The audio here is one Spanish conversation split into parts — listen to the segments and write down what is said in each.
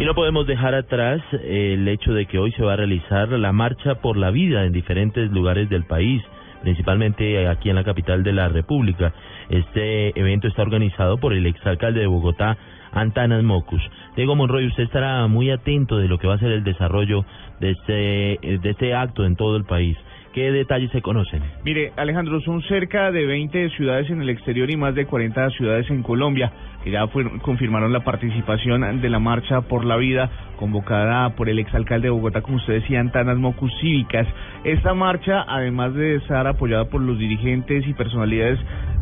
Y no podemos dejar atrás el hecho de que hoy se va a realizar la marcha por la vida en diferentes lugares del país, principalmente aquí en la capital de la República. Este evento está organizado por el exalcalde de Bogotá, Antanas Mocus. Diego Monroy, usted estará muy atento de lo que va a ser el desarrollo de este, de este acto en todo el país. ¿Qué detalles se conocen? Mire, Alejandro, son cerca de 20 ciudades en el exterior y más de 40 ciudades en Colombia que ya confirmaron la participación de la Marcha por la Vida convocada por el exalcalde de Bogotá, como usted decía, Antanas Mocus Cívicas. Esta marcha, además de estar apoyada por los dirigentes y personalidades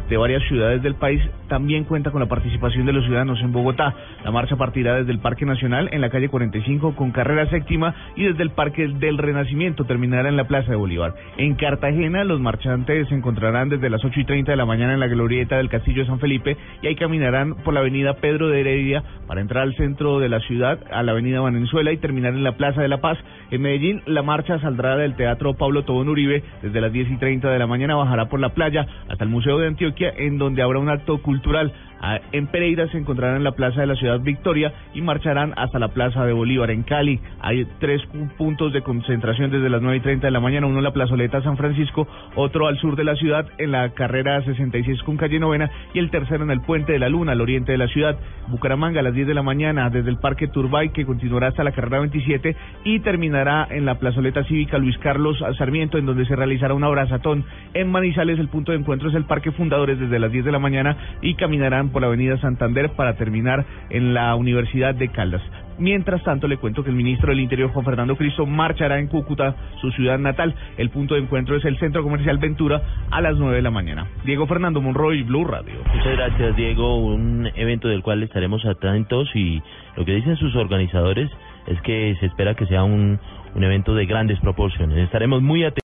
de varias ciudades del país, también cuenta con la participación de los ciudadanos en Bogotá. La marcha partirá desde el Parque Nacional en la calle 45 con carrera séptima y desde el Parque del Renacimiento terminará en la Plaza de Bolívar. En Cartagena los marchantes se encontrarán desde las 8 y 30 de la mañana en la glorieta del Castillo de San Felipe y ahí caminarán por la avenida Pedro de Heredia para entrar al centro de la ciudad, a la avenida Venezuela y terminar en la Plaza de la Paz. En Medellín la marcha saldrá del Teatro Pablo Tobón Uribe desde las 10 y 30 de la mañana, bajará por la playa hasta el Museo de Antioquia en donde habrá un acto cultural Ah, en Pereira se encontrarán en la plaza de la ciudad Victoria y marcharán hasta la plaza de Bolívar. En Cali hay tres puntos de concentración desde las 9 y 30 de la mañana, uno en la plazoleta San Francisco, otro al sur de la ciudad en la carrera 66 con calle Novena y el tercero en el Puente de la Luna, al oriente de la ciudad. Bucaramanga a las 10 de la mañana desde el Parque Turbay que continuará hasta la carrera 27 y terminará en la plazoleta cívica Luis Carlos Sarmiento en donde se realizará un abrazatón. En Manizales el punto de encuentro es el Parque Desde las 10 de la mañana y caminarán por la avenida Santander para terminar en la Universidad de Caldas. Mientras tanto, le cuento que el ministro del Interior, Juan Fernando Cristo, marchará en Cúcuta, su ciudad natal. El punto de encuentro es el Centro Comercial Ventura a las 9 de la mañana. Diego Fernando Monroy, Blue Radio. Muchas gracias, Diego. Un evento del cual estaremos atentos y lo que dicen sus organizadores es que se espera que sea un evento de grandes proporciones. Estaremos muy atentos.